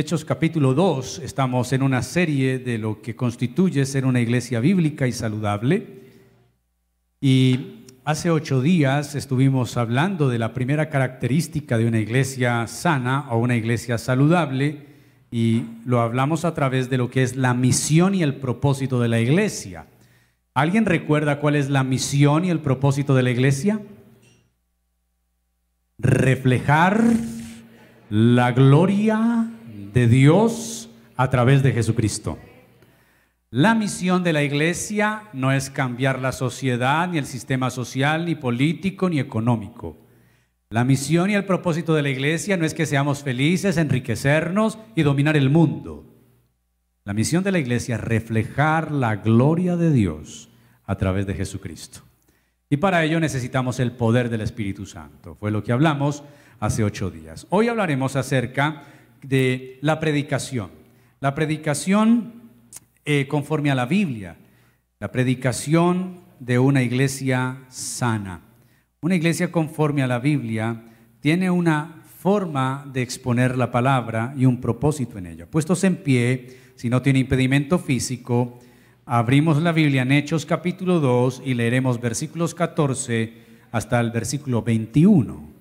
Hechos capítulo 2, estamos en una serie de lo que constituye ser una iglesia bíblica y saludable. Y hace ocho días estuvimos hablando de la primera característica de una iglesia sana o una iglesia saludable y lo hablamos a través de lo que es la misión y el propósito de la iglesia. ¿Alguien recuerda cuál es la misión y el propósito de la iglesia? Reflejar la gloria de Dios a través de Jesucristo. La misión de la iglesia no es cambiar la sociedad, ni el sistema social, ni político, ni económico. La misión y el propósito de la iglesia no es que seamos felices, enriquecernos y dominar el mundo. La misión de la iglesia es reflejar la gloria de Dios a través de Jesucristo. Y para ello necesitamos el poder del Espíritu Santo. Fue lo que hablamos hace ocho días. Hoy hablaremos acerca de la predicación. La predicación eh, conforme a la Biblia. La predicación de una iglesia sana. Una iglesia conforme a la Biblia tiene una forma de exponer la palabra y un propósito en ella. Puestos en pie, si no tiene impedimento físico, abrimos la Biblia en Hechos capítulo 2 y leeremos versículos 14 hasta el versículo 21.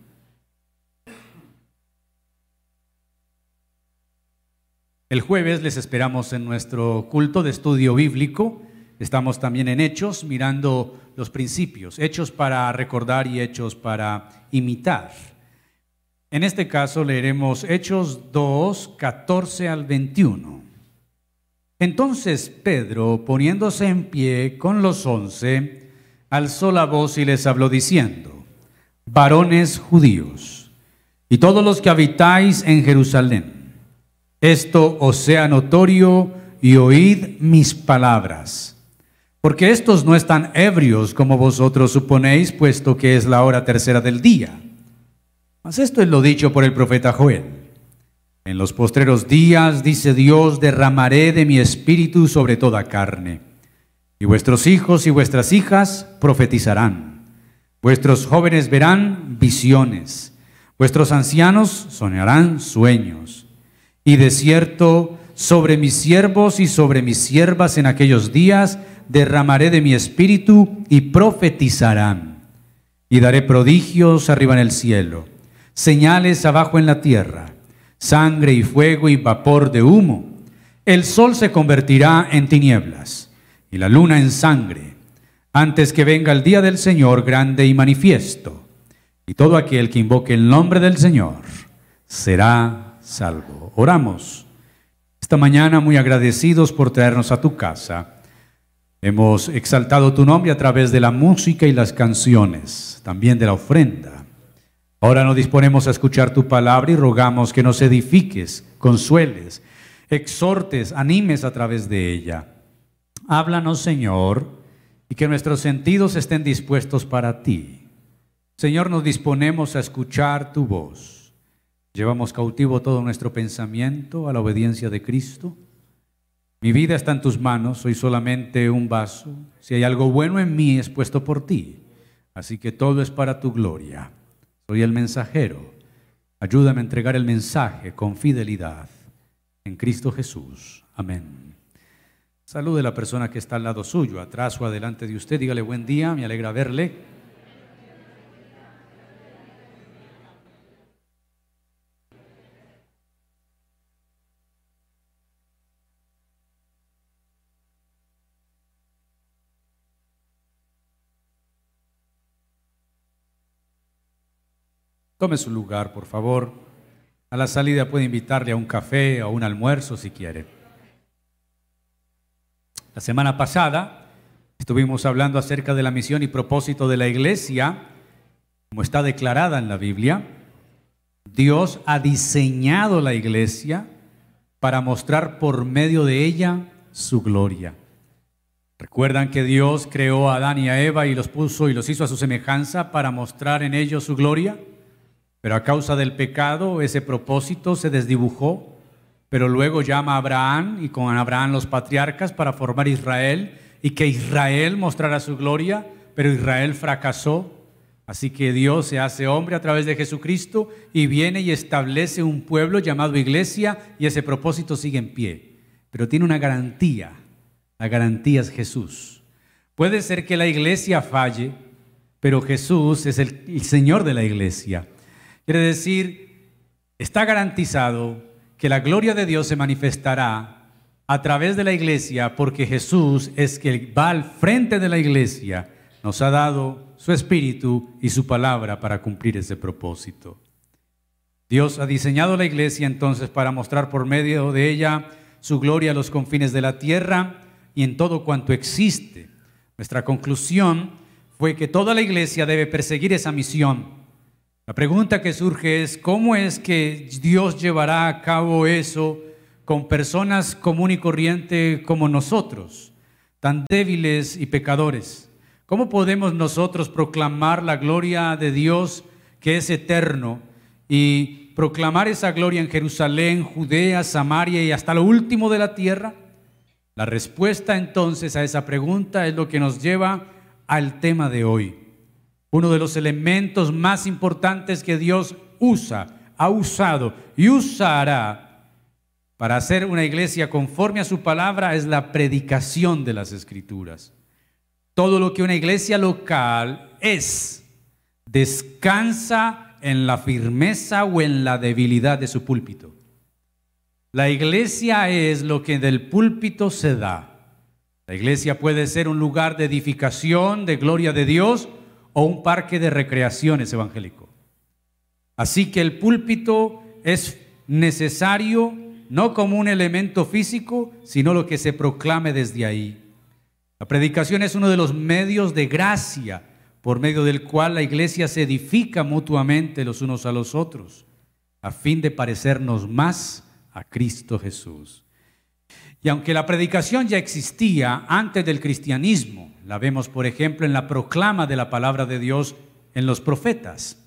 El jueves les esperamos en nuestro culto de estudio bíblico. Estamos también en Hechos, mirando los principios, hechos para recordar y hechos para imitar. En este caso leeremos Hechos 2, 14 al 21. Entonces Pedro, poniéndose en pie con los once, alzó la voz y les habló diciendo, varones judíos, y todos los que habitáis en Jerusalén, esto os sea notorio y oíd mis palabras. Porque estos no están ebrios como vosotros suponéis, puesto que es la hora tercera del día. Mas esto es lo dicho por el profeta Joel. En los postreros días, dice Dios, derramaré de mi espíritu sobre toda carne. Y vuestros hijos y vuestras hijas profetizarán. Vuestros jóvenes verán visiones. Vuestros ancianos soñarán sueños y de cierto, sobre mis siervos y sobre mis siervas en aquellos días derramaré de mi espíritu y profetizarán. Y daré prodigios arriba en el cielo, señales abajo en la tierra, sangre y fuego y vapor de humo. El sol se convertirá en tinieblas y la luna en sangre, antes que venga el día del Señor grande y manifiesto. Y todo aquel que invoque el nombre del Señor será salvo. Oramos. Esta mañana muy agradecidos por traernos a tu casa. Hemos exaltado tu nombre a través de la música y las canciones, también de la ofrenda. Ahora nos disponemos a escuchar tu palabra y rogamos que nos edifiques, consueles, exhortes, animes a través de ella. Háblanos, Señor, y que nuestros sentidos estén dispuestos para ti. Señor, nos disponemos a escuchar tu voz. Llevamos cautivo todo nuestro pensamiento a la obediencia de Cristo. Mi vida está en tus manos, soy solamente un vaso. Si hay algo bueno en mí es puesto por ti. Así que todo es para tu gloria. Soy el mensajero. Ayúdame a entregar el mensaje con fidelidad. En Cristo Jesús. Amén. Salude a la persona que está al lado suyo, atrás o adelante de usted. Dígale buen día, me alegra verle. Tome su lugar, por favor. A la salida puede invitarle a un café o un almuerzo si quiere. La semana pasada estuvimos hablando acerca de la misión y propósito de la iglesia, como está declarada en la Biblia. Dios ha diseñado la iglesia para mostrar por medio de ella su gloria. ¿Recuerdan que Dios creó a Adán y a Eva y los puso y los hizo a su semejanza para mostrar en ellos su gloria? Pero a causa del pecado ese propósito se desdibujó, pero luego llama a Abraham y con Abraham los patriarcas para formar Israel y que Israel mostrara su gloria, pero Israel fracasó. Así que Dios se hace hombre a través de Jesucristo y viene y establece un pueblo llamado iglesia y ese propósito sigue en pie. Pero tiene una garantía. La garantía es Jesús. Puede ser que la iglesia falle, pero Jesús es el, el Señor de la iglesia. Quiere decir, está garantizado que la gloria de Dios se manifestará a través de la iglesia porque Jesús es que va al frente de la iglesia, nos ha dado su espíritu y su palabra para cumplir ese propósito. Dios ha diseñado la iglesia entonces para mostrar por medio de ella su gloria a los confines de la tierra y en todo cuanto existe. Nuestra conclusión fue que toda la iglesia debe perseguir esa misión. La pregunta que surge es, ¿cómo es que Dios llevará a cabo eso con personas común y corriente como nosotros, tan débiles y pecadores? ¿Cómo podemos nosotros proclamar la gloria de Dios que es eterno y proclamar esa gloria en Jerusalén, Judea, Samaria y hasta lo último de la tierra? La respuesta entonces a esa pregunta es lo que nos lleva al tema de hoy. Uno de los elementos más importantes que Dios usa, ha usado y usará para hacer una iglesia conforme a su palabra es la predicación de las escrituras. Todo lo que una iglesia local es, descansa en la firmeza o en la debilidad de su púlpito. La iglesia es lo que del púlpito se da. La iglesia puede ser un lugar de edificación, de gloria de Dios, o un parque de recreaciones evangélico. Así que el púlpito es necesario no como un elemento físico, sino lo que se proclame desde ahí. La predicación es uno de los medios de gracia por medio del cual la iglesia se edifica mutuamente los unos a los otros, a fin de parecernos más a Cristo Jesús. Y aunque la predicación ya existía antes del cristianismo, la vemos por ejemplo en la proclama de la palabra de Dios en los profetas.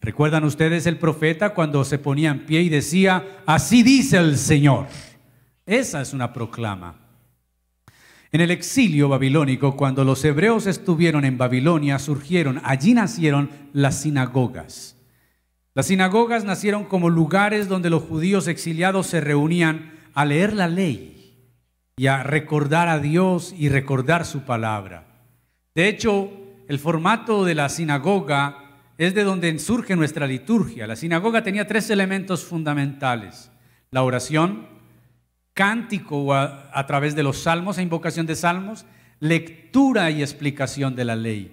¿Recuerdan ustedes el profeta cuando se ponía en pie y decía, así dice el Señor? Esa es una proclama. En el exilio babilónico, cuando los hebreos estuvieron en Babilonia, surgieron, allí nacieron las sinagogas. Las sinagogas nacieron como lugares donde los judíos exiliados se reunían a leer la ley y a recordar a Dios y recordar su palabra. De hecho, el formato de la sinagoga es de donde surge nuestra liturgia. La sinagoga tenía tres elementos fundamentales. La oración, cántico a, través de los salmos e invocación de salmos, lectura y explicación de la ley.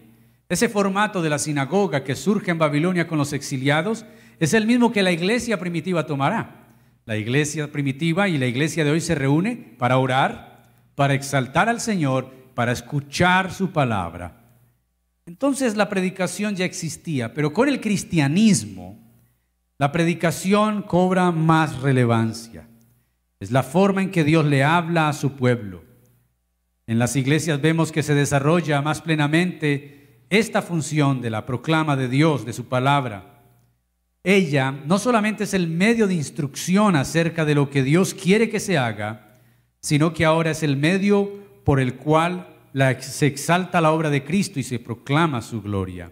Ese formato de la sinagoga que surge en Babilonia con los exiliados es el mismo que la iglesia primitiva tomará. La iglesia primitiva y la iglesia de hoy se reúne para orar, para exaltar al Señor, para escuchar su palabra. Entonces la predicación ya existía, pero con el cristianismo la predicación cobra más relevancia. Es la forma en que Dios le habla a su pueblo. En las iglesias vemos que se desarrolla más plenamente esta función de la proclama de Dios, de su palabra. Ella no solamente es el medio de instrucción acerca de lo que Dios quiere que se haga, sino que ahora es el medio por el cual se exalta la obra de Cristo y se proclama su gloria.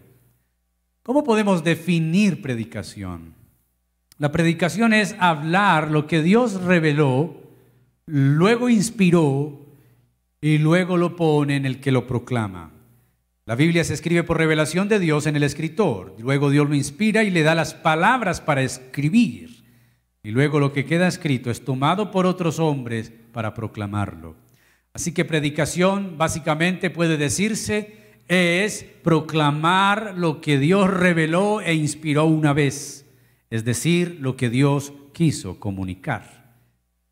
¿Cómo podemos definir predicación? La predicación es hablar lo que Dios reveló, luego inspiró y luego lo pone en el que lo proclama. La Biblia se escribe por revelación de Dios en el escritor. Luego Dios lo inspira y le da las palabras para escribir. Y luego lo que queda escrito es tomado por otros hombres para proclamarlo. Así que predicación básicamente puede decirse es proclamar lo que Dios reveló e inspiró una vez es decir, lo que Dios quiso comunicar.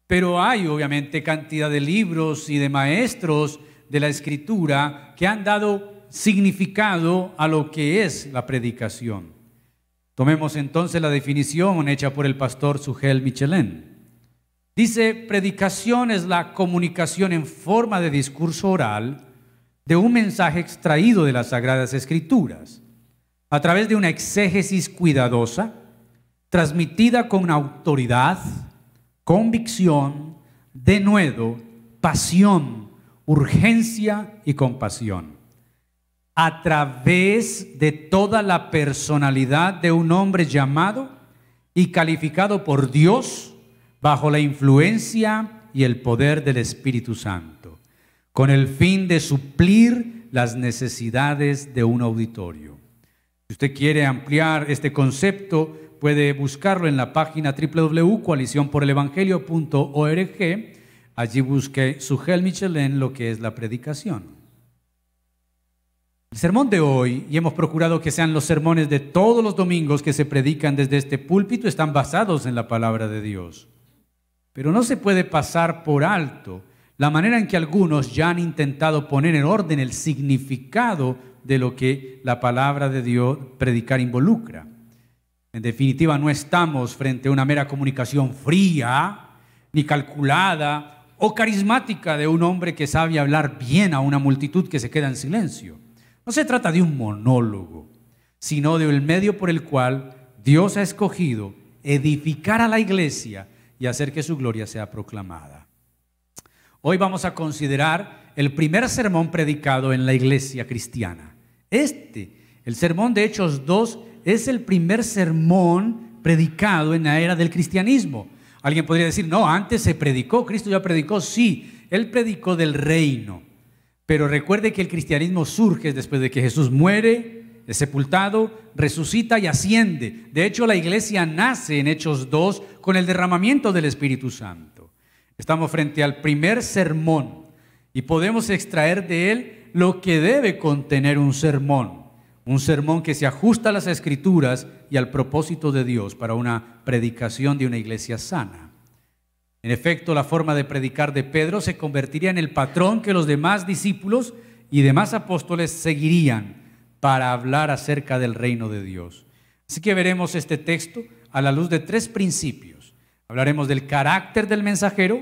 Pero hay obviamente cantidad de libros y de maestros de la escritura que han dado significado a lo que es la predicación. Tomemos entonces la definición hecha por el pastor Sugel Michelin. Dice, predicación es la comunicación en forma de discurso oral de un mensaje extraído de las Sagradas Escrituras, a través de una exégesis cuidadosa, transmitida con autoridad, convicción, denuedo, pasión, urgencia y compasión. A través de toda la personalidad de un hombre llamado y calificado por Dios bajo la influencia y el poder del Espíritu Santo, con el fin de suplir las necesidades de un auditorio. Si usted quiere ampliar este concepto, puede buscarlo en la página www.coaliciónporelevangelio.org. Allí busque su Hel Michelin, lo que es la predicación. El sermón de hoy, y hemos procurado que sean los sermones de todos los domingos que se predican desde este púlpito, están basados en la palabra de Dios. Pero no se puede pasar por alto la manera en que algunos ya han intentado poner en orden el significado de lo que la palabra de Dios predicar involucra. En definitiva, no estamos frente a una mera comunicación fría, ni calculada o carismática de un hombre que sabe hablar bien a una multitud que se queda en silencio. No se trata de un monólogo, sino de un medio por el cual Dios ha escogido edificar a la iglesia y hacer que su gloria sea proclamada. Hoy vamos a considerar el primer sermón predicado en la iglesia cristiana. Este, el sermón de Hechos 2, es el primer sermón predicado en la era del cristianismo. Alguien podría decir, no, antes se predicó, Cristo ya predicó, sí, él predicó del reino. Pero recuerde que el cristianismo surge después de que Jesús muere, es sepultado, resucita y asciende. De hecho, la iglesia nace en Hechos 2 con el derramamiento del Espíritu Santo. Estamos frente al primer sermón y podemos extraer de él lo que debe contener un sermón. Un sermón que se ajusta a las escrituras y al propósito de Dios para una predicación de una iglesia sana. En efecto, la forma de predicar de Pedro se convertiría en el patrón que los demás discípulos y demás apóstoles seguirían para hablar acerca del reino de Dios. Así que veremos este texto a la luz de tres principios. Hablaremos del carácter del mensajero,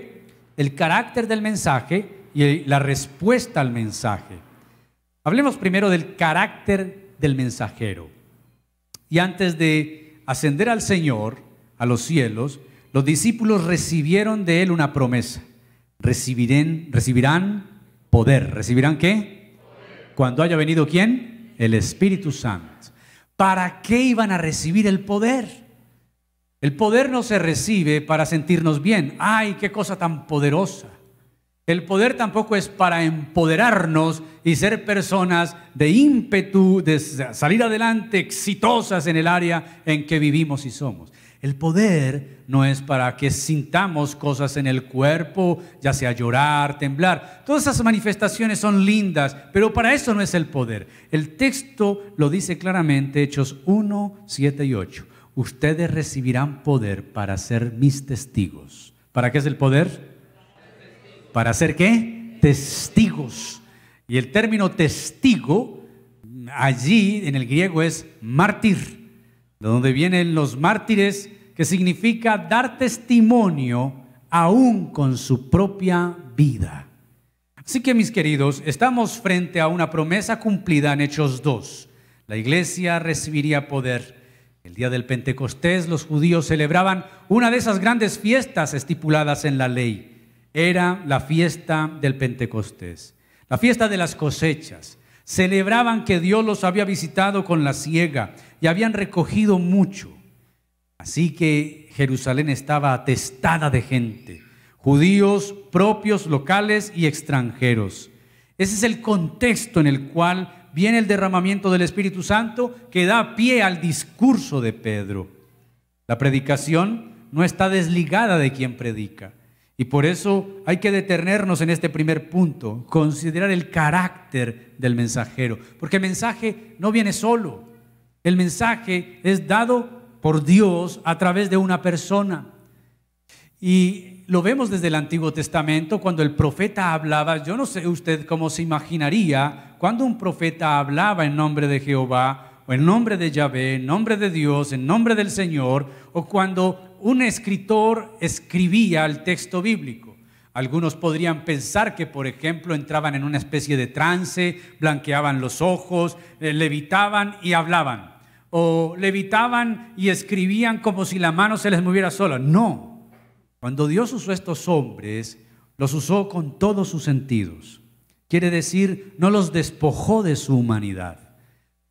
el carácter del mensaje y la respuesta al mensaje. Hablemos primero del carácter del mensajero. Y antes de ascender al Señor, a los cielos, los discípulos recibieron de él una promesa. Recibirán, poder. ¿Recibirán qué? Cuando haya venido quién? El Espíritu Santo. ¿Para qué iban a recibir el poder? El poder no se recibe para sentirnos bien. ¡Ay, qué cosa tan poderosa! El poder tampoco es para empoderarnos y ser personas de ímpetu, de salir adelante, exitosas en el área en que vivimos y somos. El poder no es para que sintamos cosas en el cuerpo, ya sea llorar, temblar. Todas esas manifestaciones son lindas, pero para eso no es el poder. El texto lo dice claramente, Hechos 1, 7 y 8. Ustedes recibirán poder para ser mis testigos. ¿Para qué es el poder? ¿Para ser qué? Testigos. Y el término testigo allí en el griego es mártir, de donde vienen los mártires que significa dar testimonio aún con su propia vida. Así que mis queridos, estamos frente a una promesa cumplida en Hechos 2. La iglesia recibiría poder. El día del Pentecostés los judíos celebraban una de esas grandes fiestas estipuladas en la ley. Era la fiesta del Pentecostés, la fiesta de las cosechas. Celebraban que Dios los había visitado con la siega y habían recogido mucho. Así que Jerusalén estaba atestada de gente, judíos propios, locales y extranjeros. Ese es el contexto en el cual viene el derramamiento del Espíritu Santo que da pie al discurso de Pedro. La predicación no está desligada de quien predica. Y por eso hay que detenernos en este primer punto, considerar el carácter del mensajero, porque el mensaje no viene solo, el mensaje es dado por Dios a través de una persona. Y lo vemos desde el Antiguo Testamento cuando el profeta hablaba, yo no sé usted cómo se imaginaría cuando un profeta hablaba en nombre de Jehová o en nombre de Yahvé, en nombre de Dios, en nombre del Señor, o cuando un escritor escribía el texto bíblico. Algunos podrían pensar que, por ejemplo, entraban en una especie de trance, blanqueaban los ojos, eh, levitaban y hablaban o levitaban y escribían como si la mano se les moviera sola. No. Cuando Dios usó estos hombres, los usó con todos sus sentidos. Quiere decir, no los despojó de su humanidad.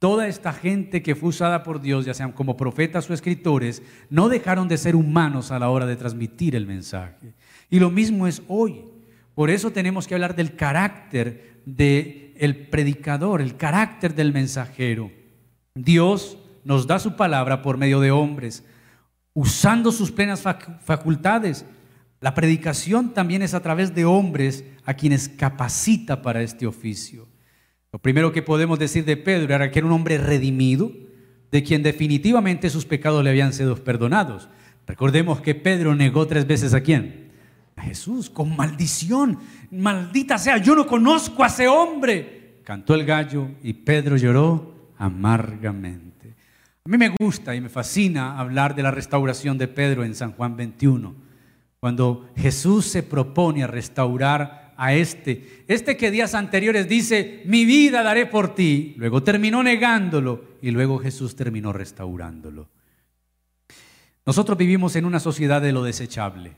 Toda esta gente que fue usada por Dios, ya sean como profetas o escritores, no dejaron de ser humanos a la hora de transmitir el mensaje. Y lo mismo es hoy. Por eso tenemos que hablar del carácter del predicador, el carácter del mensajero. Dios nos da su palabra por medio de hombres, usando sus plenas facultades. La predicación también es a través de hombres a quienes capacita para este oficio. Lo primero que podemos decir de Pedro era que era un hombre redimido, de quien definitivamente sus pecados le habían sido perdonados. Recordemos que Pedro negó tres veces a quién? A Jesús, con maldición. Maldita sea, yo no conozco a ese hombre. Cantó el gallo y Pedro lloró amargamente. A mí me gusta y me fascina hablar de la restauración de Pedro en San Juan 21, cuando Jesús se propone a restaurar a este. Este que días anteriores dice, mi vida daré por ti. Luego terminó negándolo y luego Jesús terminó restaurándolo. Nosotros vivimos en una sociedad de lo desechable.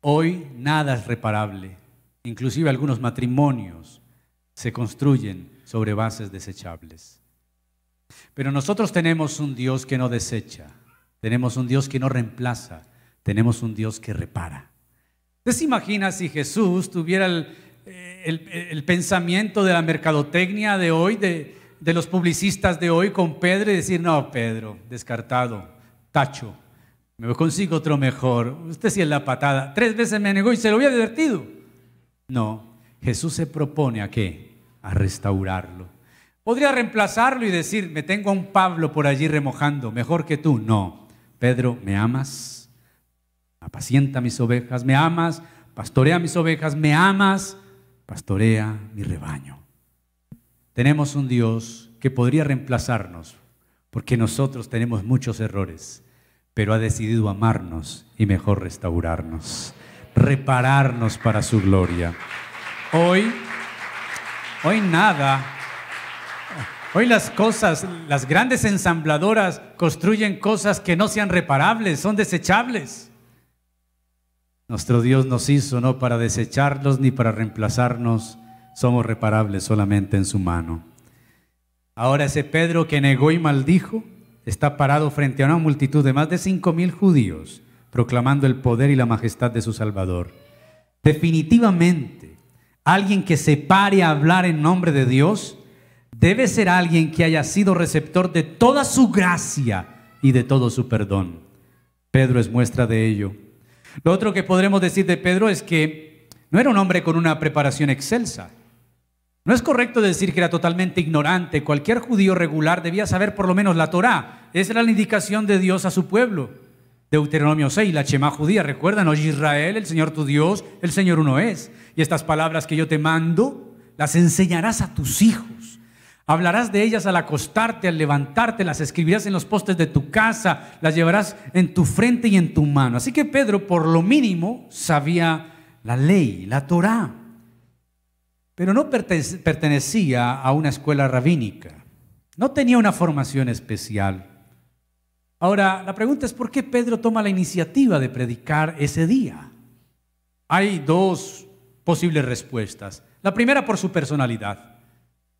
Hoy nada es reparable. Inclusive algunos matrimonios se construyen sobre bases desechables. Pero nosotros tenemos un Dios que no desecha, tenemos un Dios que no reemplaza, tenemos un Dios que repara. ¿Usted se imagina si Jesús tuviera el, pensamiento de la mercadotecnia de hoy, de, de, los publicistas de hoy con Pedro y decir, no, Pedro, descartado, tacho, me consigo otro mejor, usted sí es la patada, tres veces me negó y se lo había divertido. No, Jesús se propone a qué? A restaurarlo. Podría reemplazarlo y decir, me tengo a un Pablo por allí remojando, mejor que tú. No, Pedro, ¿me amas? Apacienta mis ovejas, me amas, pastorea mis ovejas, me amas, pastorea mi rebaño. Tenemos un Dios que podría reemplazarnos, porque nosotros tenemos muchos errores, pero ha decidido amarnos y mejor restaurarnos, repararnos para su gloria. Hoy, hoy nada, hoy las cosas, las grandes ensambladoras construyen cosas que no sean reparables, son desechables. Nuestro Dios nos hizo no para desecharlos ni para reemplazarnos, somos reparables solamente en su mano. Ahora ese Pedro que negó y maldijo está parado frente a una multitud de más de cinco mil judíos, proclamando el poder y la majestad de su Salvador. Definitivamente, alguien que se pare a hablar en nombre de Dios debe ser alguien que haya sido receptor de toda su gracia y de todo su perdón. Pedro es muestra de ello. Lo otro que podremos decir de Pedro es que no era un hombre con una preparación excelsa. No es correcto decir que era totalmente ignorante. Cualquier judío regular debía saber por lo menos la Torá. Esa era la indicación de Dios a su pueblo. Deuteronomio 6, la Chema judía. Recuerdan, Israel, el Señor tu Dios, el Señor uno es. Y estas palabras que yo te mando, las enseñarás a tus hijos. Hablarás de ellas al acostarte, al levantarte, las escribirás en los postes de tu casa, las llevarás en tu frente y en tu mano. Así que Pedro, por lo mínimo, sabía la ley, la Torá, pero no pertenecía a una escuela rabínica, no tenía una formación especial. Ahora, la pregunta es por qué Pedro toma la iniciativa de predicar ese día. Hay dos posibles respuestas. La primera por su personalidad.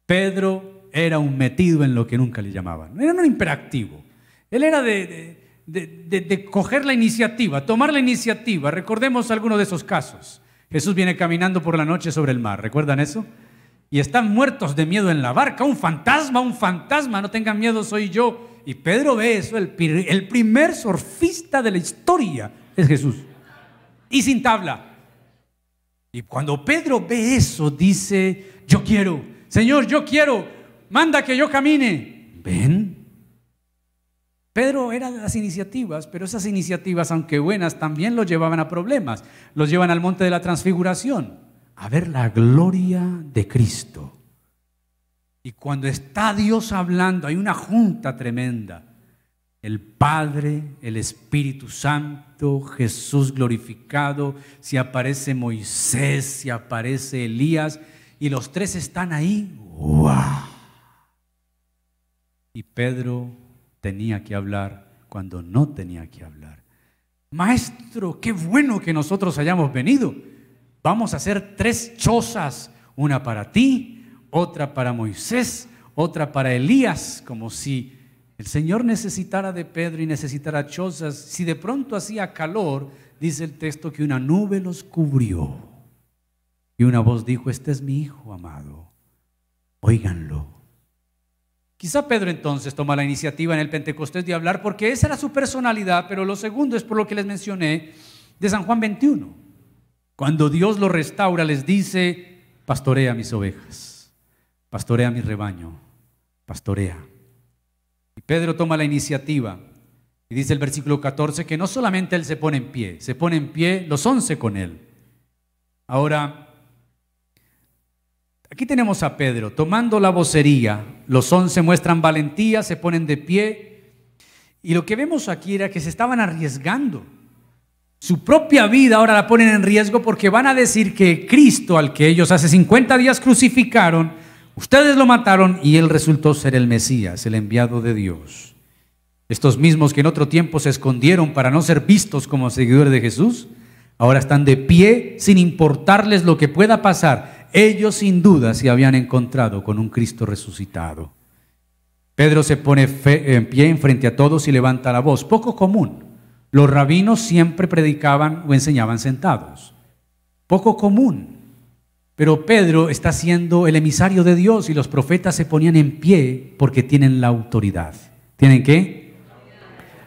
Pedro era un metido en lo que nunca le llamaban. Era un imperactivo. Él era de, de, coger la iniciativa, tomar la iniciativa. Recordemos algunos de esos casos. Jesús viene caminando por la noche sobre el mar, ¿recuerdan eso? Y están muertos de miedo en la barca. Un fantasma, un fantasma, no tengan miedo, soy yo. Y Pedro ve eso, el, el primer surfista de la historia es Jesús. Y sin tabla. Y cuando Pedro ve eso, dice, yo quiero, Señor, yo quiero, manda que yo camine. Ven. Pedro era de las iniciativas, pero esas iniciativas, aunque buenas, también lo llevaban a problemas. Los llevan al monte de la transfiguración, a ver la gloria de Cristo. Y cuando está Dios hablando, hay una junta tremenda. El Padre, el Espíritu Santo, Jesús glorificado, si aparece Moisés, si aparece Elías, y los tres están ahí. ¡Wow! Y Pedro tenía que hablar cuando no tenía que hablar. Maestro, qué bueno que nosotros hayamos venido. Vamos a hacer tres chozas, Una para ti, otra para Moisés, otra para Elías, como si el Señor necesitara de Pedro y necesitara chozas. Si de pronto hacía calor, dice el texto que una nube los cubrió. Y una voz dijo, este es mi hijo amado, óiganlo. Quizá Pedro entonces toma la iniciativa en el Pentecostés de hablar porque esa era su personalidad, pero lo segundo es por lo que les mencioné de San Juan 21. Cuando Dios lo restaura, les dice, pastorea mis ovejas, pastorea mi rebaño, pastorea. Y Pedro toma la iniciativa y dice el versículo 14 que no solamente él se pone en pie, se pone en pie los once con él. Ahora, aquí tenemos a Pedro tomando la vocería, los once muestran valentía, se ponen de pie y lo que vemos aquí era que se estaban arriesgando. Su propia vida ahora la ponen en riesgo porque van a decir que Cristo, al que ellos hace 50 días crucificaron, ustedes lo mataron y él resultó ser el Mesías, el enviado de Dios. Estos mismos que en otro tiempo se escondieron para no ser vistos como seguidores de Jesús, ahora están de pie sin importarles lo que pueda pasar. Ellos sin duda se habían encontrado con un Cristo resucitado. Pedro se pone en pie en frente a todos y levanta la voz, poco común. Los rabinos siempre predicaban o enseñaban sentados. Poco común. Pero Pedro está siendo el emisario de Dios y los profetas se ponían en pie porque tienen la autoridad. ¿Tienen qué?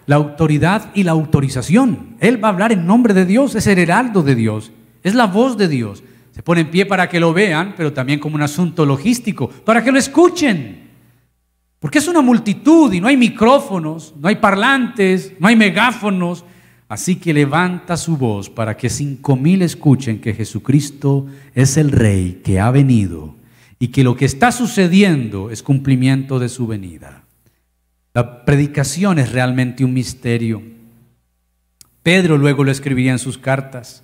La autoridad y la autorización. Él va a hablar en nombre de Dios, es el heraldo de Dios, es la voz de Dios. Se pone en pie para que lo vean, pero también como un asunto logístico, para que lo escuchen. Porque es una multitud y no hay micrófonos, no hay parlantes, no hay megáfonos. Así que levanta su voz para que cinco mil escuchen que Jesucristo es el Rey que ha venido y que lo que está sucediendo es cumplimiento de su venida. La predicación es realmente un misterio. Pedro luego lo escribía en sus cartas,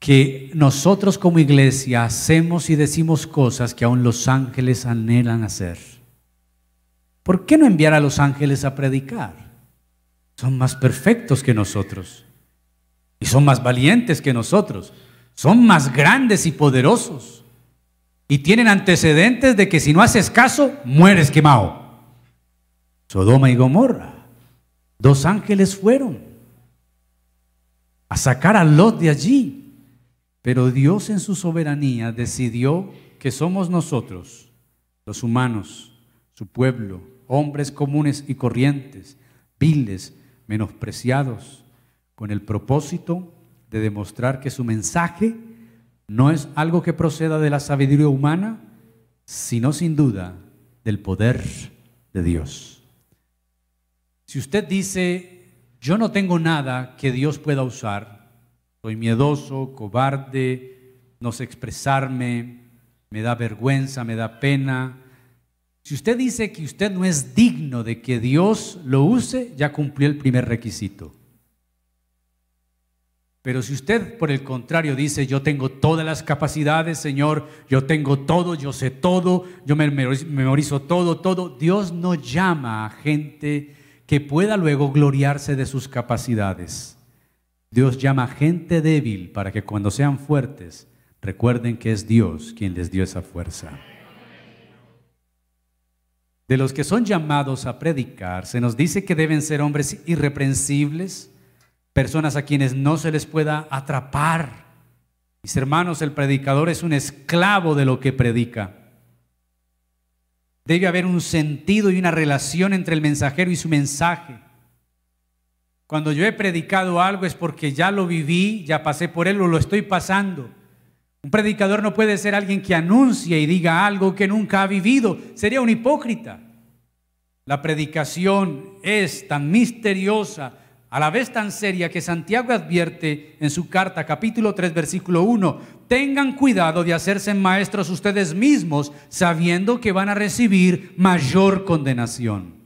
que nosotros como iglesia hacemos y decimos cosas que aún los ángeles anhelan hacer. ¿Por qué no enviar a los ángeles a predicar? Son más perfectos que nosotros. Y son más valientes que nosotros. Son más grandes y poderosos. Y tienen antecedentes de que si no haces caso, mueres quemado. Sodoma y Gomorra. Dos ángeles fueron a sacar a Lot de allí. Pero Dios en su soberanía decidió que somos nosotros, los humanos, su pueblo, hombres comunes y corrientes, viles, menospreciados, con el propósito de demostrar que su mensaje no es algo que proceda de la sabiduría humana, sino sin duda del poder de Dios. Si usted dice, yo no tengo nada que Dios pueda usar, soy miedoso, cobarde, no sé expresarme, me da vergüenza, me da pena, si usted dice que usted no es digno de que Dios lo use, ya cumplió el primer requisito. Pero si usted, por el contrario, dice, yo tengo todas las capacidades, Señor, yo tengo todo, yo sé todo, yo me memorizo todo, todo, Dios no llama a gente que pueda luego gloriarse de sus capacidades. Dios llama gente débil para que cuando sean fuertes recuerden que es Dios quien les dio esa fuerza. De los que son llamados a predicar, se nos dice que deben ser hombres irreprensibles, personas a quienes no se les pueda atrapar. Mis hermanos, el predicador es un esclavo de lo que predica. Debe haber un sentido y una relación entre el mensajero y su mensaje. Cuando yo he predicado algo es porque ya lo viví, ya pasé por él o lo estoy pasando. Un predicador no puede ser alguien que anuncie y diga algo que nunca ha vivido. Sería un hipócrita. La predicación es tan misteriosa, a la vez tan seria, que Santiago advierte en su carta capítulo 3 versículo 1, tengan cuidado de hacerse maestros ustedes mismos, sabiendo que van a recibir mayor condenación.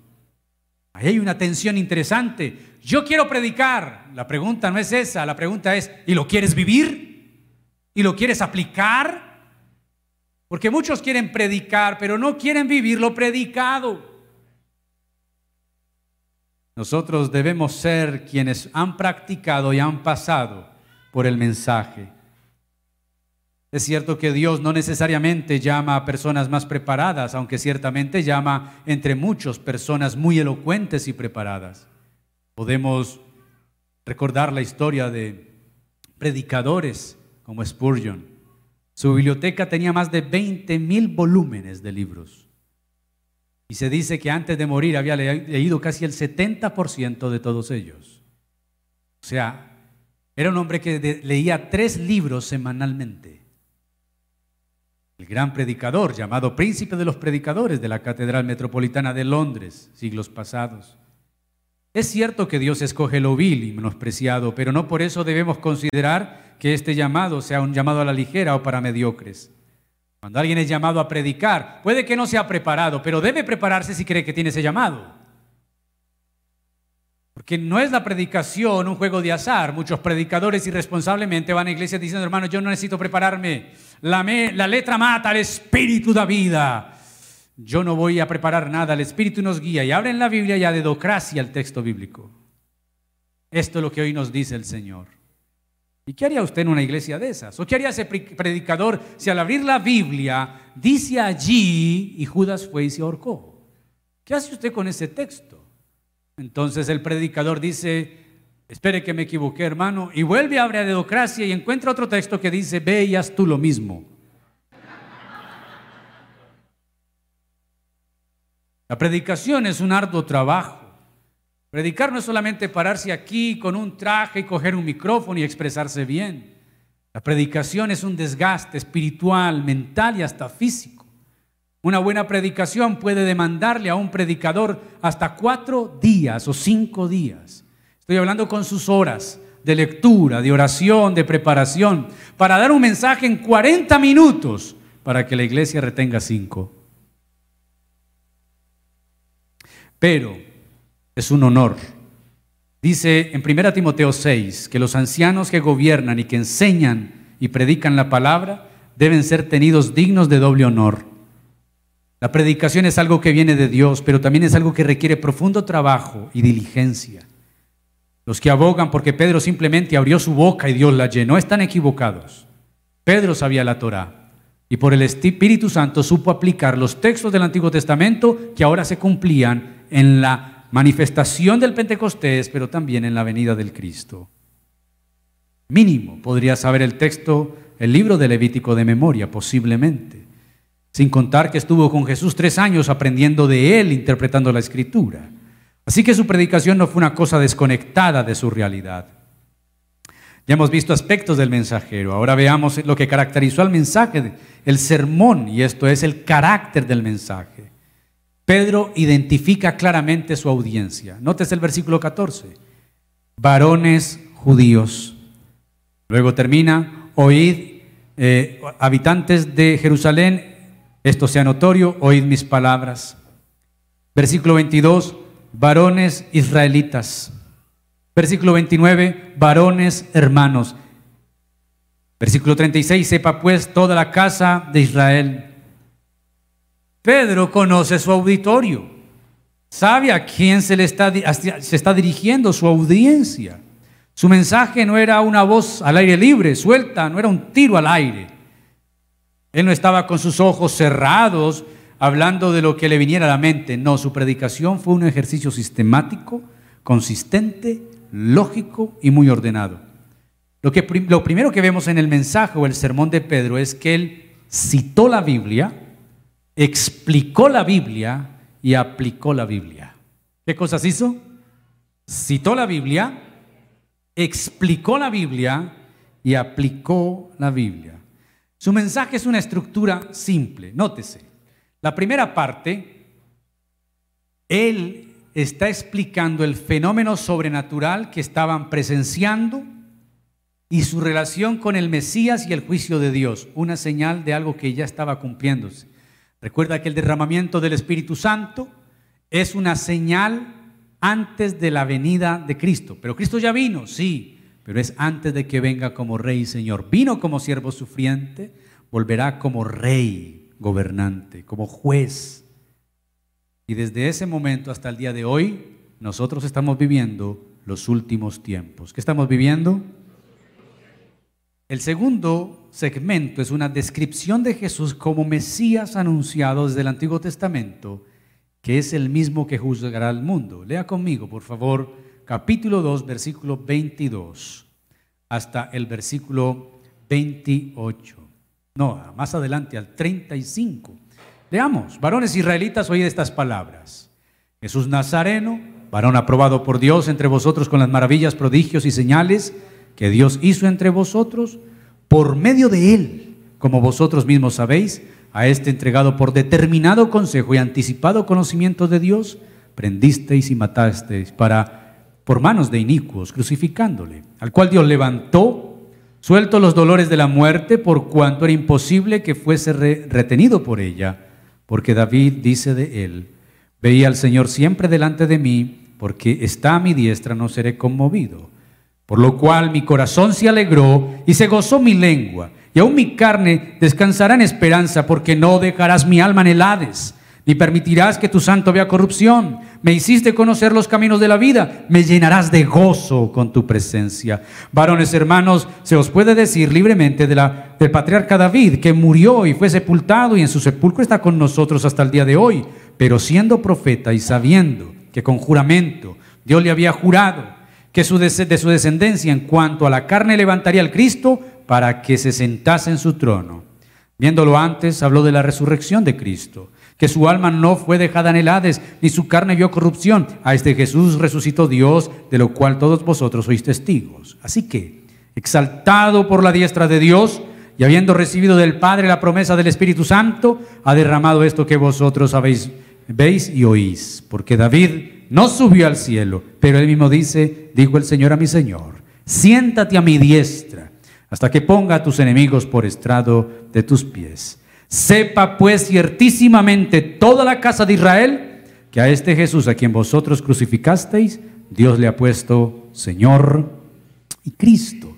Ahí hay una tensión interesante. Yo quiero predicar. La pregunta no es esa, la pregunta es, ¿y lo quieres vivir? y lo quieres aplicar. Porque muchos quieren predicar, pero no quieren vivir lo predicado. Nosotros debemos ser quienes han practicado y han pasado por el mensaje. Es cierto que Dios no necesariamente llama a personas más preparadas, aunque ciertamente llama entre muchos personas muy elocuentes y preparadas. Podemos recordar la historia de predicadores como Spurgeon. Su biblioteca tenía más de 20 mil volúmenes de libros. Y se dice que antes de morir había leído casi el 70% de todos ellos. O sea, era un hombre que leía tres libros semanalmente. El gran predicador, llamado príncipe de los predicadores de la Catedral Metropolitana de Londres, siglos pasados. Es cierto que Dios escoge lo vil y menospreciado, pero no por eso debemos considerar que este llamado sea un llamado a la ligera o para mediocres. Cuando alguien es llamado a predicar, puede que no sea preparado, pero debe prepararse si cree que tiene ese llamado. Porque no es la predicación un juego de azar. Muchos predicadores irresponsablemente van a iglesias diciendo, hermano, yo no necesito prepararme. La, la letra mata, el espíritu da vida. Yo no voy a preparar nada, el espíritu nos guía. Y abren la Biblia ya de docracia el texto bíblico. Esto es lo que hoy nos dice el Señor. ¿Y qué haría usted en una iglesia de esas? ¿O qué haría ese predicador si al abrir la Biblia dice allí y Judas fue y se ahorcó? ¿Qué hace usted con ese texto? Entonces el predicador dice, espere que me equivoqué hermano, y vuelve a abrir Dedocracia y encuentra otro texto que dice, ve y haz tú lo mismo. La predicación es un arduo trabajo. Predicar no es solamente pararse aquí con un traje y coger un micrófono y expresarse bien. La predicación es un desgaste espiritual, mental y hasta físico. Una buena predicación puede demandarle a un predicador hasta cuatro días o cinco días. Estoy hablando con sus horas de lectura, de oración, de preparación, para dar un mensaje en 40 minutos para que la iglesia retenga cinco. Pero es un honor. Dice en 1 Timoteo 6 que los ancianos que gobiernan y que enseñan y predican la palabra deben ser tenidos dignos de doble honor la predicación es algo que viene de Dios, pero también es algo que requiere profundo trabajo y diligencia. Los que abogan porque Pedro simplemente abrió su boca y Dios la llenó están equivocados. Pedro sabía la Torah y por el Espíritu Santo supo aplicar los textos del Antiguo Testamento que ahora se cumplían en la manifestación del Pentecostés, pero también en la venida del Cristo. Mínimo podría saber el texto, el libro de Levítico de memoria, posiblemente sin contar que estuvo con Jesús tres años aprendiendo de él, interpretando la escritura. Así que su predicación no fue una cosa desconectada de su realidad. Ya hemos visto aspectos del mensajero, ahora veamos lo que caracterizó al mensaje, el sermón, y esto es el carácter del mensaje. Pedro identifica claramente su audiencia. Nótese el versículo 14. Varones judíos. Luego termina, oíd, eh, habitantes de Jerusalén, esto sea notorio, oíd mis palabras. Versículo 22, varones israelitas. Versículo 29, varones hermanos. Versículo 36, sepa pues toda la casa de Israel. Pedro conoce su auditorio, sabe a quién se le está, se está dirigiendo su audiencia. Su mensaje no era una voz al aire libre, suelta, no era un tiro al aire. Él no estaba con sus ojos cerrados hablando de lo que le viniera a la mente. No, su predicación fue un ejercicio sistemático, consistente, lógico y muy ordenado. Lo, que, lo primero que vemos en el mensaje o el sermón de Pedro es que él citó la Biblia, explicó la Biblia y aplicó la Biblia. ¿Qué cosas hizo? Citó la Biblia, explicó la Biblia y aplicó la Biblia. Su mensaje es una estructura simple. Nótese, la primera parte, él está explicando el fenómeno sobrenatural que estaban presenciando y su relación con el Mesías y el juicio de Dios, una señal de algo que ya estaba cumpliéndose. Recuerda que el derramamiento del Espíritu Santo es una señal antes de la venida de Cristo. Pero Cristo ya vino, sí, pero es antes de que venga como rey y señor. Vino como siervo sufriente, volverá como rey gobernante, como juez. Y desde ese momento hasta el día de hoy, nosotros estamos viviendo los últimos tiempos. ¿Qué estamos viviendo? El segundo segmento es una descripción de Jesús como Mesías anunciado desde el Antiguo Testamento, que es el mismo que juzgará al mundo. Lea conmigo, por favor, capítulo 2, versículo 22, hasta el versículo 28. No, más adelante, al 35. Leamos, varones israelitas, oíd estas palabras. Jesús Nazareno, varón aprobado por Dios entre vosotros con las maravillas, prodigios y señales que Dios hizo entre vosotros, por medio de él, como vosotros mismos sabéis, a este entregado por determinado consejo y anticipado conocimiento de Dios, prendisteis y matasteis para por manos de inicuos, crucificándole, al cual Dios levantó, suelto los dolores de la muerte, por cuanto era imposible que fuese retenido por ella, porque David dice de él, veía al Señor siempre delante de mí, porque está a mi diestra, no seré conmovido. Por lo cual mi corazón se alegró y se gozó mi lengua, y aún mi carne descansará en esperanza, porque no dejarás mi alma en el ni permitirás que tu santo vea corrupción. Me hiciste conocer los caminos de la vida, me llenarás de gozo con tu presencia. Varones hermanos, se os puede decir libremente del patriarca David, que murió y fue sepultado, y en su sepulcro está con nosotros hasta el día de hoy, pero siendo profeta y sabiendo que con juramento Dios le había jurado, que de su descendencia en cuanto a la carne levantaría al Cristo para que se sentase en su trono. Viéndolo antes, habló de la resurrección de Cristo, que su alma no fue dejada en el Hades, ni su carne vio corrupción. A este Jesús resucitó Dios, de lo cual todos vosotros sois testigos. Así que, exaltado por la diestra de Dios, y habiendo recibido del Padre la promesa del Espíritu Santo, ha derramado esto que vosotros sabéis, veis y oís. Porque David no subió al cielo, pero él mismo dice, dijo el Señor a mi Señor, siéntate a mi diestra hasta que ponga a tus enemigos por estrado de tus pies. Sepa pues ciertísimamente toda la casa de Israel que a este Jesús a quien vosotros crucificasteis, Dios le ha puesto Señor y Cristo.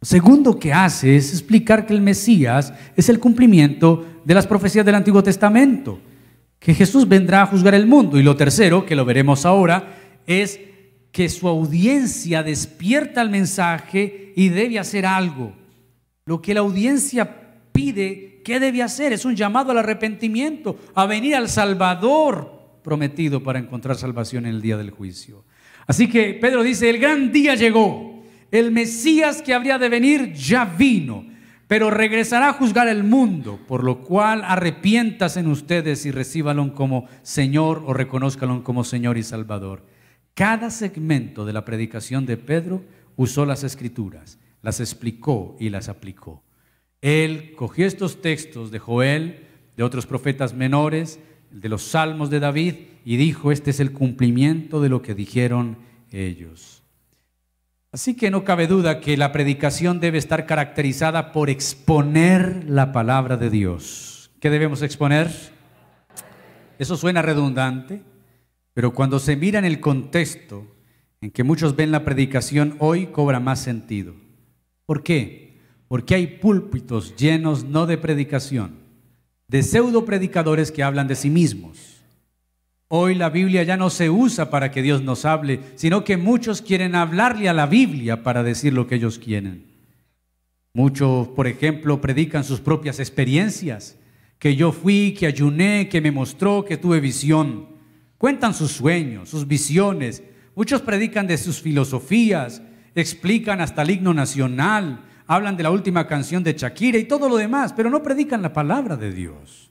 Lo segundo que hace es explicar que el Mesías es el cumplimiento de las profecías del Antiguo Testamento que Jesús vendrá a juzgar el mundo. Y lo tercero, que lo veremos ahora, es que su audiencia despierta el mensaje y debe hacer algo. Lo que la audiencia pide, ¿qué debe hacer? Es un llamado al arrepentimiento, a venir al Salvador prometido para encontrar salvación en el día del juicio. Así que Pedro dice, el gran día llegó, el Mesías que habría de venir ya vino pero regresará a juzgar el mundo, por lo cual arrepientas en ustedes y recíbanlo como Señor o reconózcanlo como Señor y Salvador. Cada segmento de la predicación de Pedro usó las escrituras, las explicó y las aplicó. Él cogió estos textos de Joel, de otros profetas menores, de los salmos de David, y dijo, este es el cumplimiento de lo que dijeron ellos. Así que no cabe duda que la predicación debe estar caracterizada por exponer la palabra de Dios. ¿Qué debemos exponer? Eso suena redundante, pero cuando se mira en el contexto en que muchos ven la predicación hoy cobra más sentido. ¿Por qué? Porque hay púlpitos llenos no de predicación, de pseudo predicadores que hablan de sí mismos Hoy la Biblia ya no se usa para que Dios nos hable, sino que muchos quieren hablarle a la Biblia para decir lo que ellos quieren. Muchos, por ejemplo, predican sus propias experiencias, que yo fui, que ayuné, que me mostró, que tuve visión. Cuentan sus sueños, sus visiones. Muchos predican de sus filosofías, explican hasta el himno nacional, hablan de la última canción de Shakira y todo lo demás, pero no predican la palabra de Dios.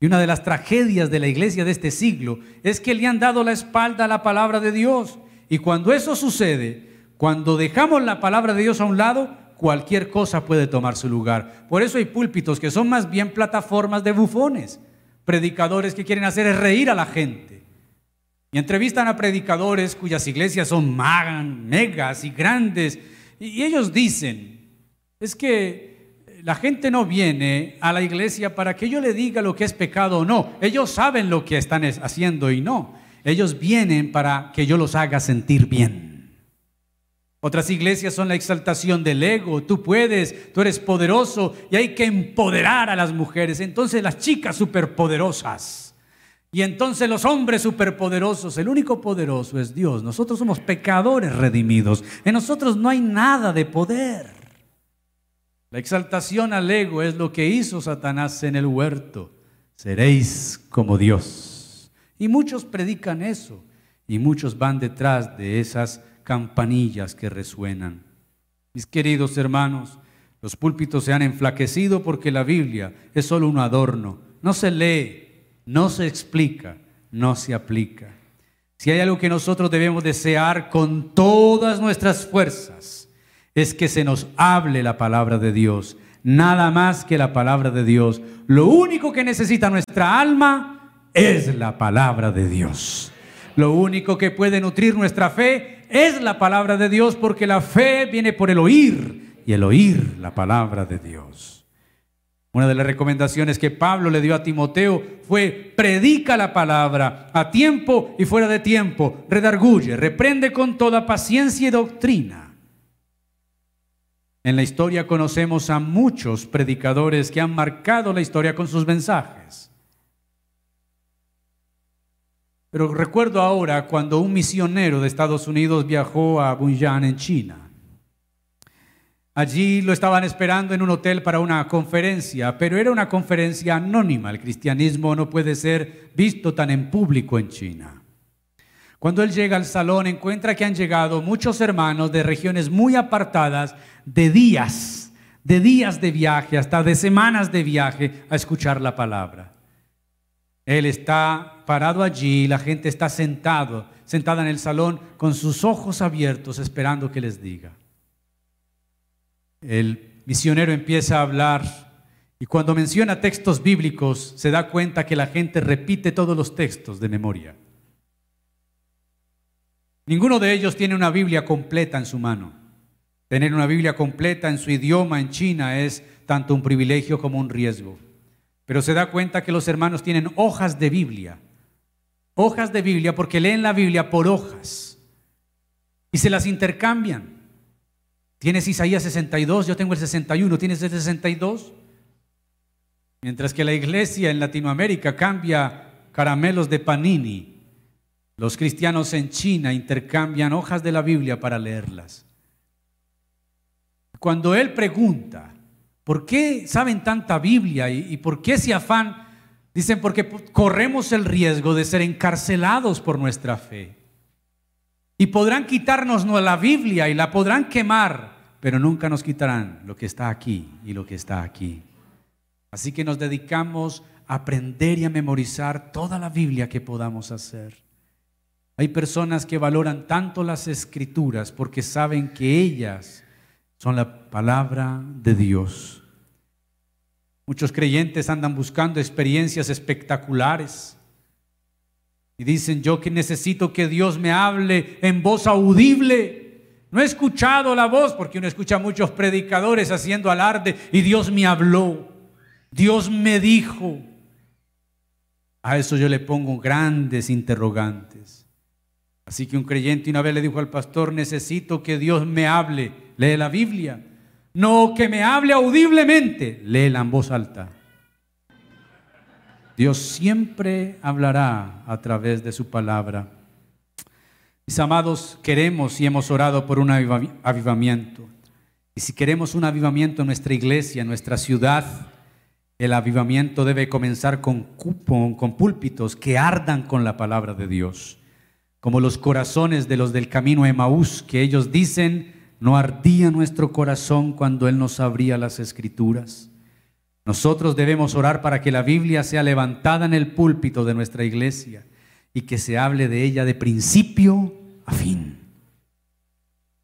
Y una de las tragedias de la iglesia de este siglo es que le han dado la espalda a la palabra de Dios. Y cuando eso sucede, cuando dejamos la palabra de Dios a un lado, cualquier cosa puede tomar su lugar. Por eso hay púlpitos que son más bien plataformas de bufones, predicadores que quieren hacer es reír a la gente. Y entrevistan a predicadores cuyas iglesias son megas y grandes. Y ellos dicen, es que la gente no viene a la iglesia para que yo le diga lo que es pecado o no. Ellos saben lo que están haciendo y no. Ellos vienen para que yo los haga sentir bien. Otras iglesias son la exaltación del ego. Tú puedes, tú eres poderoso y hay que empoderar a las mujeres. Entonces las chicas superpoderosas. Y entonces los hombres superpoderosos, el único poderoso es Dios. Nosotros somos pecadores redimidos. En nosotros no hay nada de poder. La exaltación al ego es lo que hizo Satanás en el huerto. Seréis como Dios. Y muchos predican eso. Y muchos van detrás de esas campanillas que resuenan. Mis queridos hermanos, los púlpitos se han enflaquecido porque la Biblia es solo un adorno. No se lee, no se explica, no se aplica. Si hay algo que nosotros debemos desear con todas nuestras fuerzas, es que se nos hable la palabra de Dios. Nada más que la palabra de Dios. Lo único que necesita nuestra alma es la palabra de Dios. Lo único que puede nutrir nuestra fe es la palabra de Dios porque la fe viene por el oír y el oír la palabra de Dios. Una de las recomendaciones que Pablo le dio a Timoteo fue predica la palabra a tiempo y fuera de tiempo, redarguye, reprende con toda paciencia y doctrina. En la historia conocemos a muchos predicadores que han marcado la historia con sus mensajes. Pero recuerdo ahora cuando un misionero de Estados Unidos viajó a Bunyan en China. Allí lo estaban esperando en un hotel para una conferencia, pero era una conferencia anónima. El cristianismo no puede ser visto tan en público en China. Cuando él llega al salón encuentra que han llegado muchos hermanos de regiones muy apartadas, de días, de días de viaje, hasta de semanas de viaje a escuchar la palabra. Él está parado allí, la gente está sentado, sentada en el salón con sus ojos abiertos esperando que les diga. El misionero empieza a hablar y cuando menciona textos bíblicos se da cuenta que la gente repite todos los textos de memoria. Ninguno de ellos tiene una Biblia completa en su mano. Tener una Biblia completa en su idioma en China es tanto un privilegio como un riesgo. Pero se da cuenta que los hermanos tienen hojas de Biblia. Hojas de Biblia porque leen la Biblia por hojas. Y se las intercambian. Tienes Isaías 62, yo tengo el 61. ¿Tienes el 62? Mientras que la iglesia en Latinoamérica cambia caramelos de panini, los cristianos en China intercambian hojas de la Biblia para leerlas. Cuando él pregunta, ¿Por qué saben tanta Biblia y, por qué ese afán? Dicen porque corremos el riesgo de ser encarcelados por nuestra fe. Y podrán quitarnos la Biblia y la podrán quemar, pero nunca nos quitarán lo que está aquí y lo que está aquí. Así que nos dedicamos a aprender y a memorizar toda la Biblia que podamos hacer. Hay personas que valoran tanto las escrituras porque saben que ellas son la palabra de Dios. Muchos creyentes andan buscando experiencias espectaculares y dicen, yo que necesito que Dios me hable en voz audible. No he escuchado la voz porque uno escucha a muchos predicadores haciendo alarde y Dios me habló, Dios me dijo. A eso yo le pongo grandes interrogantes. Así que un creyente una vez le dijo al pastor, necesito que Dios me hable lee la Biblia. No que me hable audiblemente, léela en voz alta. Dios siempre hablará a través de su palabra. Mis amados, queremos y hemos orado por un avivamiento. Y si queremos un avivamiento en nuestra iglesia, en nuestra ciudad, el avivamiento debe comenzar con, con púlpitos que ardan con la palabra de Dios, como los corazones de los del camino Emaús, que ellos dicen, ¿No ardía nuestro corazón cuando Él nos abría las escrituras? Nosotros debemos orar para que la Biblia sea levantada en el púlpito de nuestra iglesia y que se hable de ella de principio a fin.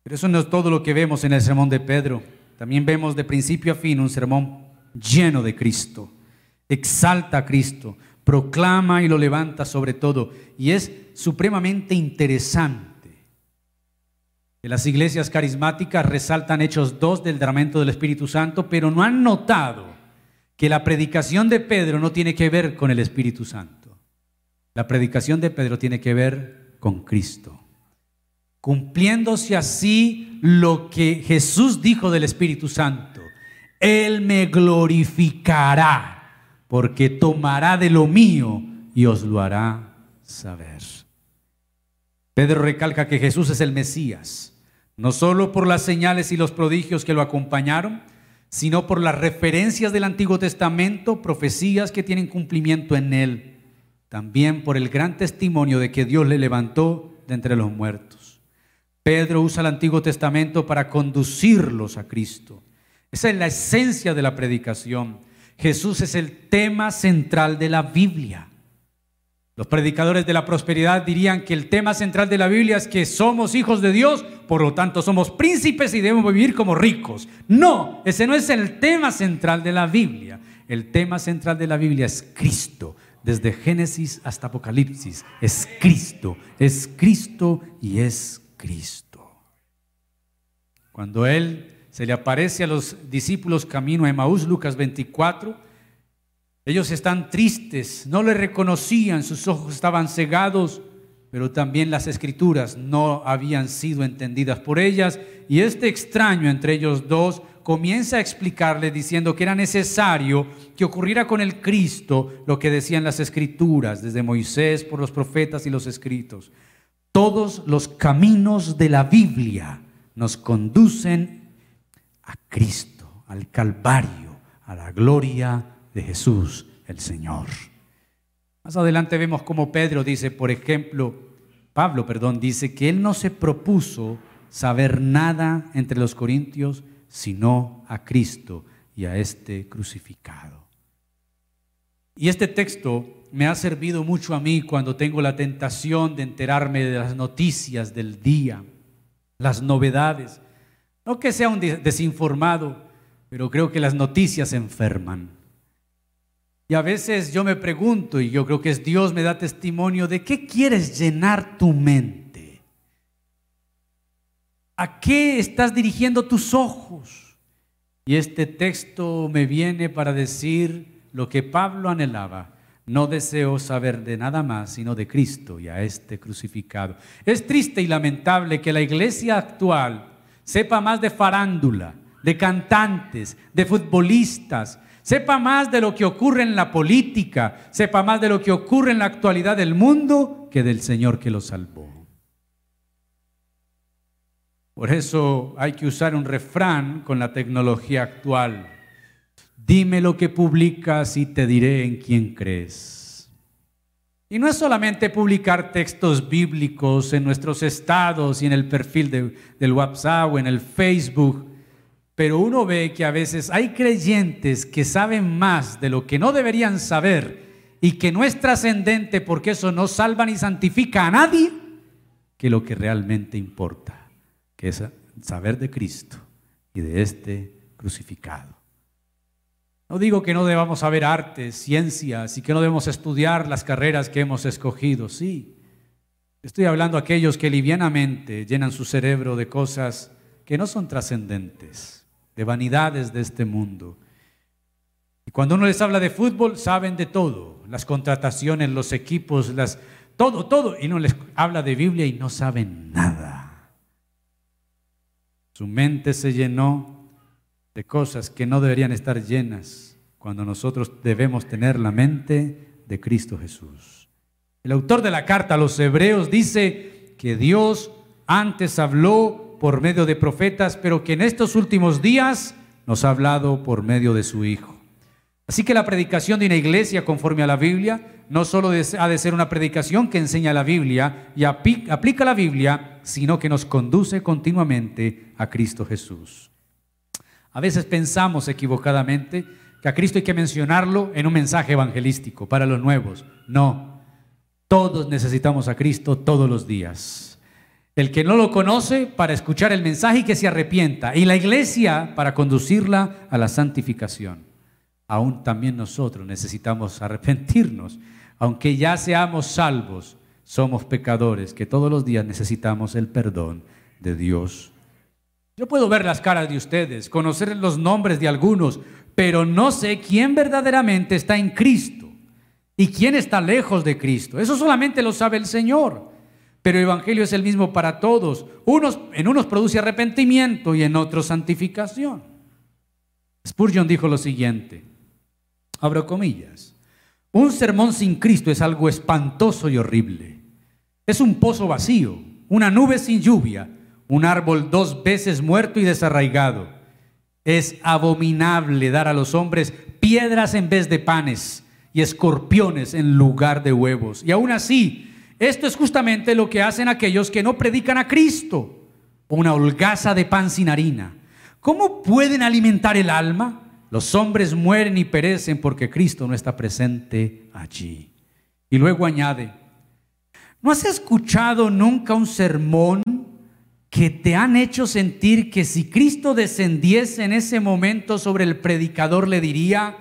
Pero eso no es todo lo que vemos en el sermón de Pedro. También vemos de principio a fin un sermón lleno de Cristo. Exalta a Cristo, proclama y lo levanta sobre todo. Y es supremamente interesante las iglesias carismáticas resaltan Hechos 2 del derramamiento del Espíritu Santo, pero no han notado que la predicación de Pedro no tiene que ver con el Espíritu Santo. La predicación de Pedro tiene que ver con Cristo. Cumpliéndose así lo que Jesús dijo del Espíritu Santo. Él me glorificará porque tomará de lo mío y os lo hará saber. Pedro recalca que Jesús es el Mesías no solo por las señales y los prodigios que lo acompañaron, sino por las referencias del Antiguo Testamento, profecías que tienen cumplimiento en él, también por el gran testimonio de que Dios le levantó de entre los muertos. Pedro usa el Antiguo Testamento para conducirlos a Cristo. Esa es la esencia de la predicación. Jesús es el tema central de la Biblia. Los predicadores de la prosperidad dirían que el tema central de la Biblia es que somos hijos de Dios, por lo tanto somos príncipes y debemos vivir como ricos. No, ese no es el tema central de la Biblia. El tema central de la Biblia es Cristo. Desde Génesis hasta Apocalipsis es Cristo, es Cristo y es Cristo. Cuando Él se le aparece a los discípulos camino a Emaús, Lucas 24, ellos están tristes, no le reconocían, sus ojos estaban cegados, pero también las escrituras no habían sido entendidas por ellas. Y este extraño entre ellos dos comienza a explicarle diciendo que era necesario que ocurriera con el Cristo lo que decían las escrituras, desde Moisés por los profetas y los escritos. Todos los caminos de la Biblia nos conducen a Cristo, al Calvario, a la gloria de Jesús el Señor. Más adelante vemos como Pedro dice, por ejemplo, Pablo, perdón, dice que él no se propuso saber nada entre los corintios, sino a Cristo y a este crucificado. Y este texto me ha servido mucho a mí cuando tengo la tentación de enterarme de las noticias del día, las novedades. No que sea un desinformado, pero creo que las noticias enferman. Y a veces yo me pregunto, y yo creo que es Dios me da testimonio, ¿de qué quieres llenar tu mente? ¿A qué estás dirigiendo tus ojos? Y este texto me viene para decir lo que Pablo anhelaba. No deseo saber de nada más sino de Cristo y a este crucificado. Es triste y lamentable que la iglesia actual sepa más de farándula, de cantantes, de futbolistas, sepa más de lo que ocurre en la política, sepa más de lo que ocurre en la actualidad del mundo que del Señor que lo salvó. Por eso hay que usar un refrán con la tecnología actual. Dime lo que publicas y te diré en quién crees. Y no es solamente publicar textos bíblicos en nuestros estados y en el perfil del WhatsApp o en el Facebook pero uno ve que a veces hay creyentes que saben más de lo que no deberían saber y que no es trascendente porque eso no salva ni santifica a nadie que lo que realmente importa, que es saber de Cristo y de este crucificado. No digo que no debamos saber artes, ciencias y que no debemos estudiar las carreras que hemos escogido, sí. Estoy hablando a aquellos que livianamente llenan su cerebro de cosas que no son trascendentes de vanidades de este mundo. Y cuando uno les habla de fútbol, saben de todo, las contrataciones, los equipos, las, todo, todo. Y uno les habla de Biblia y no saben nada. Su mente se llenó de cosas que no deberían estar llenas cuando nosotros debemos tener la mente de Cristo Jesús. El autor de la carta a los hebreos dice que Dios antes habló por medio de profetas, pero que en estos últimos días nos ha hablado por medio de su Hijo. Así que la predicación de una iglesia conforme a la Biblia no solo ha de ser una predicación que enseña la Biblia y aplica la Biblia, sino que nos conduce continuamente a Cristo Jesús. A veces pensamos equivocadamente que a Cristo hay que mencionarlo en un mensaje evangelístico para los nuevos. No, todos necesitamos a Cristo todos los días. El que no lo conoce para escuchar el mensaje y que se arrepienta. Y la iglesia para conducirla a la santificación. Aún también nosotros necesitamos arrepentirnos. Aunque ya seamos salvos, somos pecadores que todos los días necesitamos el perdón de Dios. Yo puedo ver las caras de ustedes, conocer los nombres de algunos, pero no sé quién verdaderamente está en Cristo y quién está lejos de Cristo. Eso solamente lo sabe el Señor. Pero el Evangelio es el mismo para todos. Unos, en unos produce arrepentimiento y en otros santificación. Spurgeon dijo lo siguiente, abro comillas, un sermón sin Cristo es algo espantoso y horrible. Es un pozo vacío, una nube sin lluvia, un árbol dos veces muerto y desarraigado. Es abominable dar a los hombres piedras en vez de panes y escorpiones en lugar de huevos. Y aún así, esto es justamente lo que hacen aquellos que no predican a Cristo. Una holgaza de pan sin harina. ¿Cómo pueden alimentar el alma? Los hombres mueren y perecen porque Cristo no está presente allí. Y luego añade, ¿no has escuchado nunca un sermón que te han hecho sentir que si Cristo descendiese en ese momento sobre el predicador le diría,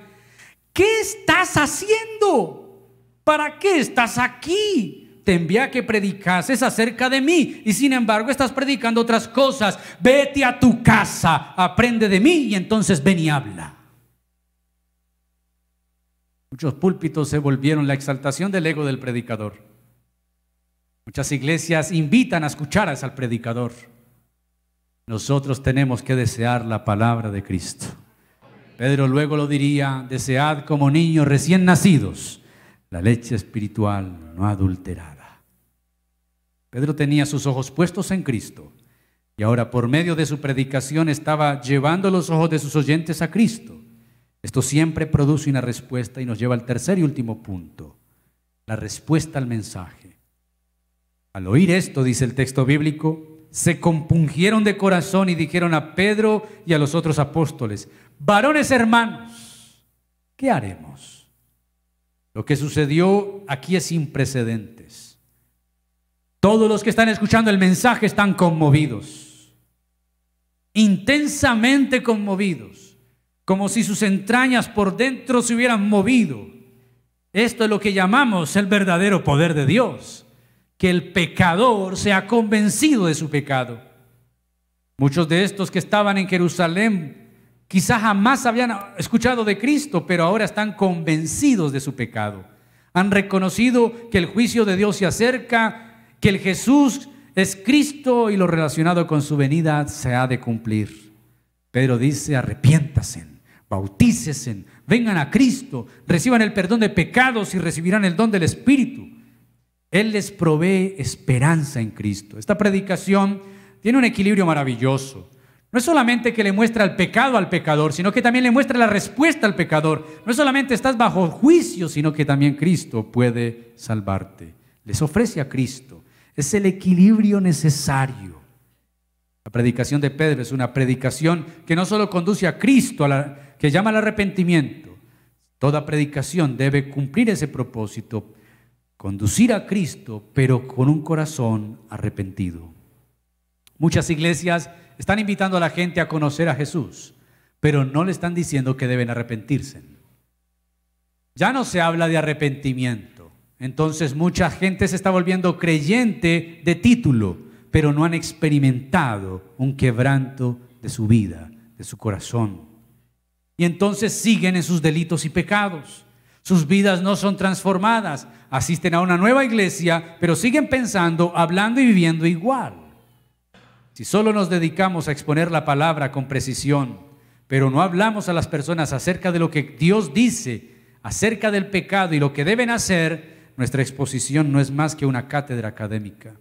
¿qué estás haciendo? ¿Para qué estás aquí? Te envía que predicases acerca de mí y sin embargo estás predicando otras cosas. Vete a tu casa, aprende de mí y entonces ven y habla. Muchos púlpitos se volvieron la exaltación del ego del predicador. Muchas iglesias invitan a escuchar al predicador. Nosotros tenemos que desear la palabra de Cristo. Pedro luego lo diría, desead como niños recién nacidos la leche espiritual no adulterada. Pedro tenía sus ojos puestos en Cristo y ahora por medio de su predicación estaba llevando los ojos de sus oyentes a Cristo. Esto siempre produce una respuesta y nos lleva al tercer y último punto, la respuesta al mensaje. Al oír esto, dice el texto bíblico, se compungieron de corazón y dijeron a Pedro y a los otros apóstoles, varones hermanos, ¿qué haremos? Lo que sucedió aquí es sin precedentes. Todos los que están escuchando el mensaje están conmovidos, intensamente conmovidos como si sus entrañas por dentro se hubieran movido. Esto es lo que llamamos el verdadero poder de Dios, que el pecador sea convencido de su pecado. Muchos de estos que estaban en Jerusalén quizás jamás habían escuchado de Cristo, pero ahora están convencidos de su pecado. Han reconocido que el juicio de Dios se acerca, que el Jesús es Cristo y lo relacionado con su venida se ha de cumplir. Pedro dice, arrepiéntase bautícesen, vengan a Cristo, reciban el perdón de pecados y recibirán el don del Espíritu. Él les provee esperanza en Cristo. Esta predicación tiene un equilibrio maravilloso. No es solamente que le muestra el pecado al pecador, sino que también le muestra la respuesta al pecador. No es solamente estás bajo juicio, sino que también Cristo puede salvarte. Les ofrece a Cristo. Es el equilibrio necesario. La predicación de Pedro es una predicación que no solo conduce a Cristo, que llama al arrepentimiento. Toda predicación debe cumplir ese propósito, conducir a Cristo, pero con un corazón arrepentido. Muchas iglesias están invitando a la gente a conocer a Jesús, pero no le están diciendo que deben arrepentirse. Ya no se habla de arrepentimiento. Entonces mucha gente se está volviendo creyente de título pero no han experimentado un quebranto de su vida, de su corazón. Y entonces siguen en sus delitos y pecados. Sus vidas no son transformadas. Asisten a una nueva iglesia, pero siguen pensando, hablando y viviendo igual. Si solo nos dedicamos a exponer la palabra con precisión, pero no hablamos a las personas acerca de lo que Dios dice, acerca del pecado y lo que deben hacer, nuestra exposición no es más que una cátedra académica.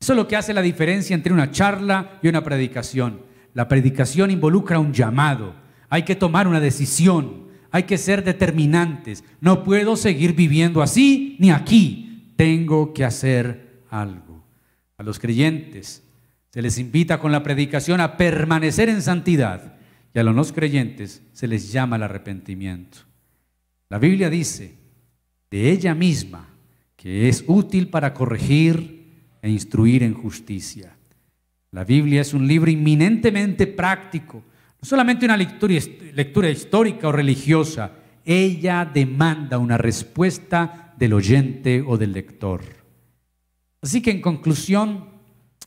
Eso es lo que hace la diferencia entre una charla y una predicación. La predicación involucra un llamado. Hay que tomar una decisión. Hay que ser determinantes. No puedo seguir viviendo así ni aquí. Tengo que hacer algo. A los creyentes se les invita con la predicación a permanecer en santidad y a los no creyentes se les llama al arrepentimiento. La Biblia dice de ella misma que es útil para corregir, e instruir en justicia. La Biblia es un libro inminentemente práctico, no solamente una lectura, lectura histórica o religiosa, ella demanda una respuesta del oyente o del lector. Así que en conclusión,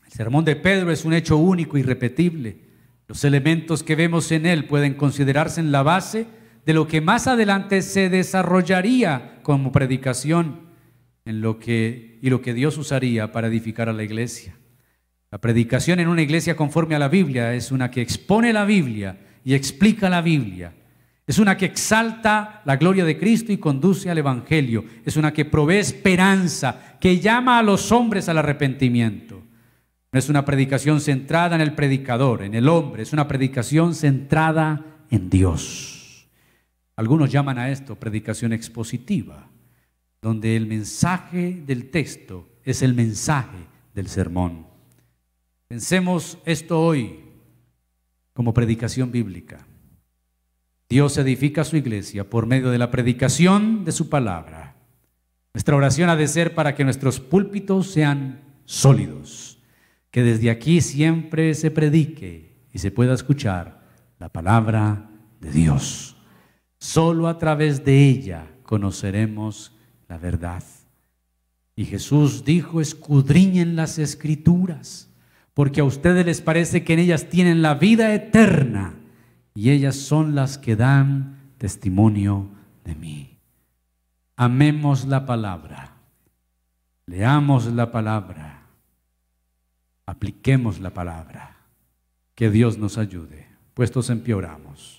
el sermón de Pedro es un hecho único y repetible. Los elementos que vemos en él pueden considerarse en la base de lo que más adelante se desarrollaría como predicación en lo que, y lo que Dios usaría para edificar a la iglesia. La predicación en una iglesia conforme a la Biblia es una que expone la Biblia y explica la Biblia. Es una que exalta la gloria de Cristo y conduce al Evangelio. Es una que provee esperanza, que llama a los hombres al arrepentimiento. No es una predicación centrada en el predicador, en el hombre, es una predicación centrada en Dios. Algunos llaman a esto predicación expositiva, donde el mensaje del texto es el mensaje del sermón. Pensemos esto hoy como predicación bíblica. Dios edifica su iglesia por medio de la predicación de su palabra. Nuestra oración ha de ser para que nuestros púlpitos sean sólidos, que desde aquí siempre se predique y se pueda escuchar la palabra de Dios. Solo a través de ella conoceremos la verdad. Y Jesús dijo, escudriñen las escrituras, porque a ustedes les parece que en ellas tienen la vida eterna y ellas son las que dan testimonio de mí. Amemos la palabra, leamos la palabra, apliquemos la palabra. Que Dios nos ayude. Puestos en pie oramos.